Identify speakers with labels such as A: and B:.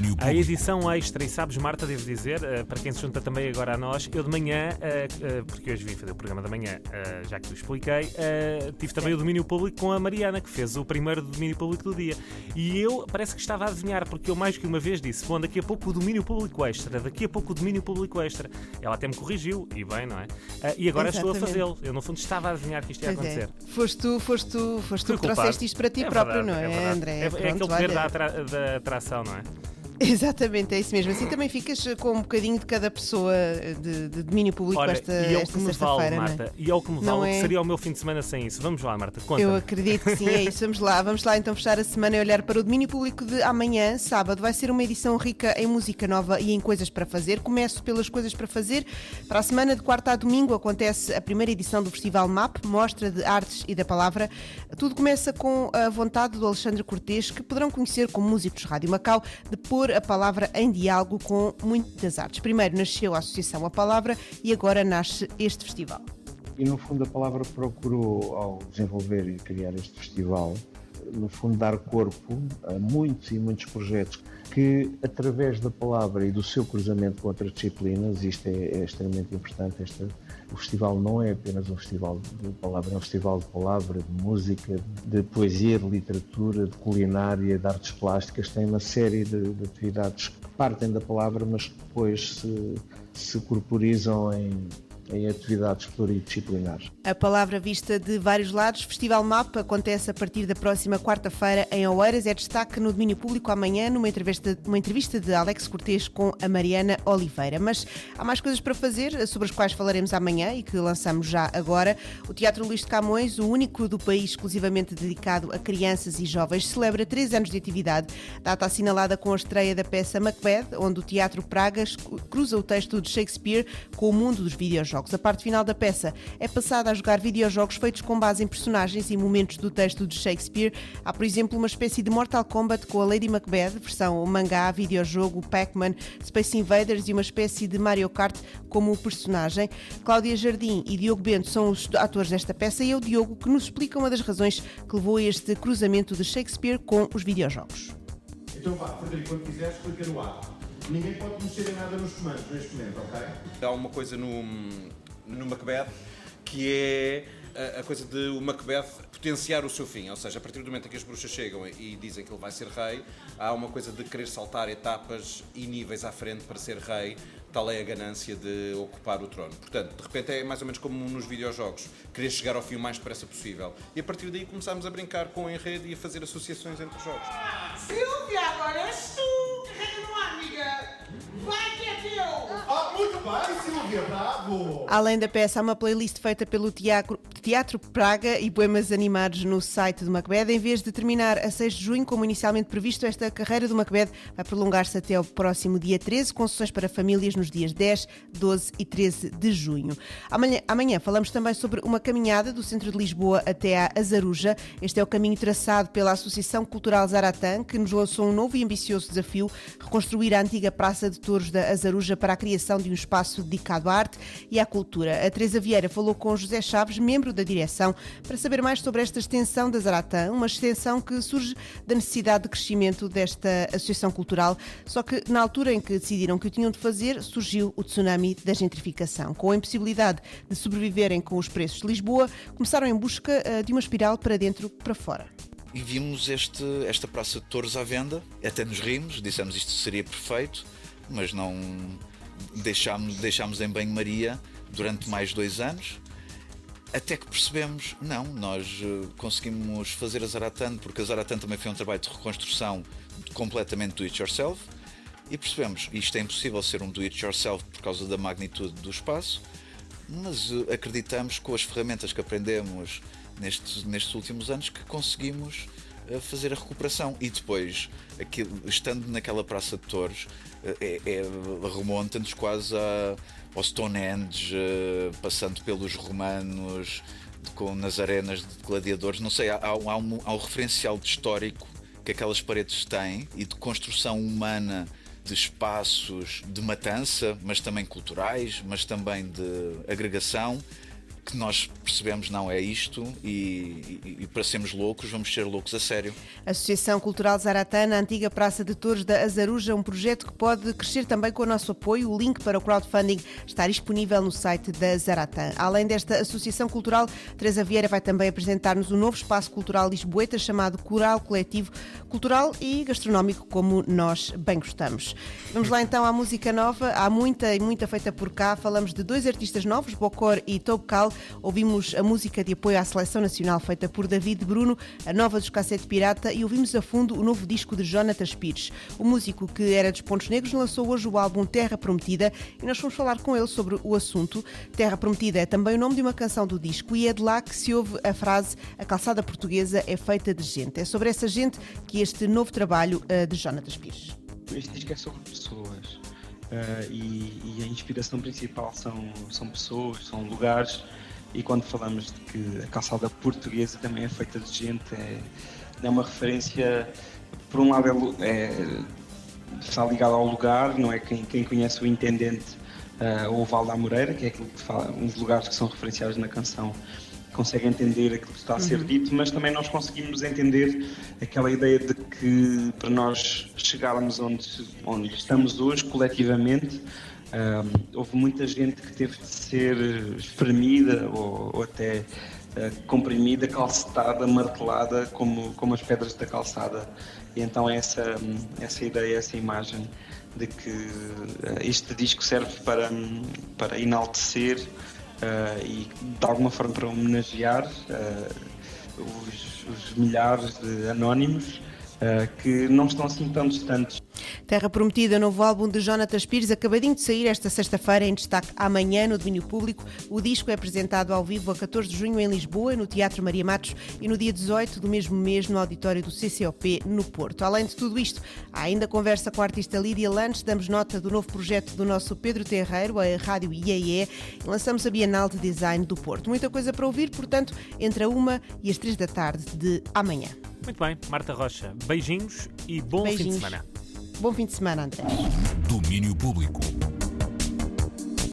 A: domínio público.
B: A edição extra, e sabes, Marta, devo dizer, uh, para quem se junta também agora a nós, eu de manhã, uh, uh, porque hoje vim fazer o programa da manhã, já que te expliquei, tive também o domínio público com a Mariana, que fez o primeiro domínio público do dia. E eu parece que estava a adivinhar, porque eu mais que uma vez disse: bom, daqui a pouco o domínio público extra, daqui a pouco o domínio público extra. Ela até me corrigiu, e bem, não é? e agora Exatamente. estou a fazê-lo. Eu, no fundo, estava a adivinhar que isto ia pois é. acontecer.
C: É. Foste tu, foste tu, foste tu que trouxeste isto para ti é próprio, verdade, não é, é André?
B: É, é aquele poder da, atra da atração, não é?
C: Exatamente, é isso mesmo. Assim também ficas com um bocadinho de cada pessoa de, de domínio público
B: Ora,
C: esta,
B: e é
C: esta
B: sexta-feira. Vale, Marta, e é o que me vale, é... que seria o meu fim de semana sem isso. Vamos lá, Marta, conta
C: Eu acredito que sim, é isso. Vamos lá, vamos lá então fechar a semana e olhar para o domínio público de amanhã, sábado. Vai ser uma edição rica em música nova e em coisas para fazer. Começo pelas coisas para fazer. Para a semana de quarta a domingo acontece a primeira edição do Festival MAP, Mostra de Artes e da Palavra. Tudo começa com a vontade do Alexandre Cortês, que poderão conhecer como músicos Rádio Macau, de pôr a palavra em diálogo com muitas artes. Primeiro nasceu a Associação A Palavra e agora nasce este festival.
D: E no fundo a palavra procurou, ao desenvolver e criar este festival, no fundo dar corpo a muitos e muitos projetos que através da palavra e do seu cruzamento com outras disciplinas, isto é, é extremamente importante, este, o festival não é apenas um festival de palavra, é um festival de palavra, de música, de poesia, de literatura, de culinária, de artes plásticas, tem uma série de, de atividades que partem da palavra, mas que depois se, se corporizam em, em atividades pluridisciplinares.
C: A palavra vista de vários lados, Festival Mapa acontece a partir da próxima quarta-feira em Oeiras. É destaque no domínio público amanhã, numa entrevista, uma entrevista de Alex Cortês com a Mariana Oliveira. Mas há mais coisas para fazer, sobre as quais falaremos amanhã e que lançamos já agora. O Teatro Luís de Camões, o único do país exclusivamente dedicado a crianças e jovens, celebra três anos de atividade. Data assinalada com a estreia da peça Macbeth, onde o Teatro Pragas cruza o texto de Shakespeare com o mundo dos videojogos videojogos. A parte final da peça é passada a jogar videojogos feitos com base em personagens e momentos do texto de Shakespeare. Há, por exemplo, uma espécie de Mortal Kombat com a Lady Macbeth, versão mangá, videojogo, Pac-Man, Space Invaders e uma espécie de Mario Kart como personagem. Cláudia Jardim e Diogo Bento são os atores desta peça e é o Diogo que nos explica uma das razões que levou a este cruzamento de Shakespeare com os videojogos.
E: Então vá, Frederico, quando quiseres, clica no A. Ninguém pode mexer em nada nos comandos neste momento, ok?
F: Há uma coisa no, no Macbeth que é a, coisa de o Macbeth potenciar o seu fim, ou seja, a partir do momento em que as bruxas chegam e dizem que ele vai ser rei, há uma coisa de querer saltar etapas e níveis à frente para ser rei, tal é a ganância de ocupar o trono. Portanto, de repente é mais ou menos como nos videojogos, querer chegar ao fim o mais depressa possível. E a partir daí começámos a brincar com o enredo e a fazer associações entre os jogos.
G: Silvia, agora és tu! Carrega no ar, amiga! Vai que é teu!
E: Ah, muito bem, Silvia, bravo!
C: Além da peça, há uma playlist feita pelo Teatro, Teatro Praga e poemas animados no site do Macbeth. Em vez de terminar a 6 de junho, como inicialmente previsto, esta carreira do Macbeth vai prolongar-se até ao próximo dia 13, com sessões para famílias nos dias 10, 12 e 13 de junho. Amanhã, amanhã falamos também sobre uma caminhada do centro de Lisboa até à Azaruja. Este é o caminho traçado pela Associação Cultural Zaratã, que nos lançou um novo e ambicioso desafio, reconstruir a antiga Praça de Touros da Azaruja para a criação de um espaço dedicado à arte e à cultura. A Teresa Vieira falou com José Chaves, membro da direção, para saber mais sobre esta extensão da Zaratã, uma extensão que surge da necessidade de crescimento desta associação cultural, só que na altura em que decidiram que o tinham de fazer, surgiu o tsunami da gentrificação. Com a impossibilidade de sobreviverem com os preços de Lisboa, começaram em busca eh, de uma espiral para dentro para fora
H: e vimos este, esta Praça de Touros à venda. Até nos rimos, dissemos isto seria perfeito, mas não deixámos, deixámos em banho-maria durante mais dois anos. Até que percebemos, não, nós eh, conseguimos fazer a Zaratan, porque a Zaratan também foi um trabalho de reconstrução completamente do it yourself, e percebemos, isto é impossível ser um do it yourself por causa da magnitude do espaço, mas eh, acreditamos com as ferramentas que aprendemos nestes, nestes últimos anos que conseguimos eh, fazer a recuperação. E depois, aquilo, estando naquela Praça de Touros, é, é, remonta-nos quase a, ao Stonehenge, passando pelos romanos, com, nas arenas de gladiadores. Não sei, há, há, um, há um referencial histórico que aquelas paredes têm e de construção humana de espaços de matança, mas também culturais, mas também de agregação, que nós percebemos não é isto e, e, e, para sermos loucos vamos ser loucos a sério.
C: Associação Cultural Zaratana, antiga Praça de Touros da Azaruja, um projeto que pode crescer também com o nosso apoio. O link para o crowdfunding está disponível no site da Zaratan. Além desta Associação Cultural, Teresa Vieira vai também apresentar-nos um novo espaço cultural lisboeta chamado Coral Coletivo, cultural e gastronómico como nós bem gostamos. Vamos lá então à música nova. Há muita e muita feita por cá. Falamos de dois artistas novos, Bocor e Tobcal. Ouvimos a música de apoio à seleção nacional feita por David Bruno, a nova dos Cassete Pirata e ouvimos a fundo o novo disco de Jonathan Pires. O músico que era dos Pontos Negros lançou hoje o álbum Terra Prometida e nós vamos falar com ele sobre o assunto. Terra Prometida é também o nome de uma canção do disco e é de lá que se ouve a frase A calçada portuguesa é feita de gente. É sobre essa gente que este novo trabalho uh, de Jonathan Pires.
A: Este disco é sobre pessoas. Uh, e, e, a inspiração principal são, são pessoas, são lugares, e quando falamos de que a calçada portuguesa também é feita de gente, é, é uma referência, por um lado, é, é, está ligado ao lugar, não é? Quem, quem conhece o Intendente uh, ou o Val da Moreira, que é aquilo que fala, uns lugares que são referenciados na canção, consegue entender aquilo que está a ser uhum. dito, mas também nós conseguimos entender aquela ideia de que para nós chegarmos onde, onde estamos hoje, coletivamente, houve muita gente que teve de ser espremida ou, ou até uh, comprimida, calcetada, martelada como, como as pedras da calçada. E então é essa, essa ideia, essa imagem de que uh, este disco serve para, para enaltecer uh, e de alguma forma para homenagear os, os milhares de anónimos que não estão assim tão distantes
C: Terra Prometida, novo álbum de Jonathan Pires, acabadinho de sair esta sexta-feira em destaque amanhã no domínio público. O disco é apresentado ao vivo a 14 de junho em Lisboa, no Teatro Maria Matos, e no dia 18 do mesmo mês no auditório do CCOP, no Porto. Além de tudo isto, há ainda conversa com a artista Lídia Lantes, damos nota do novo projeto do nosso Pedro Terreiro, a Rádio IAE, e lançamos a Bienal de Design do Porto. Muita coisa para ouvir, portanto, entre a uma e as três da tarde de amanhã.
B: Muito bem, Marta Rocha, beijinhos e bom beijinhos. fim de semana.
C: Bom fim de semana, André.
I: Domínio Público.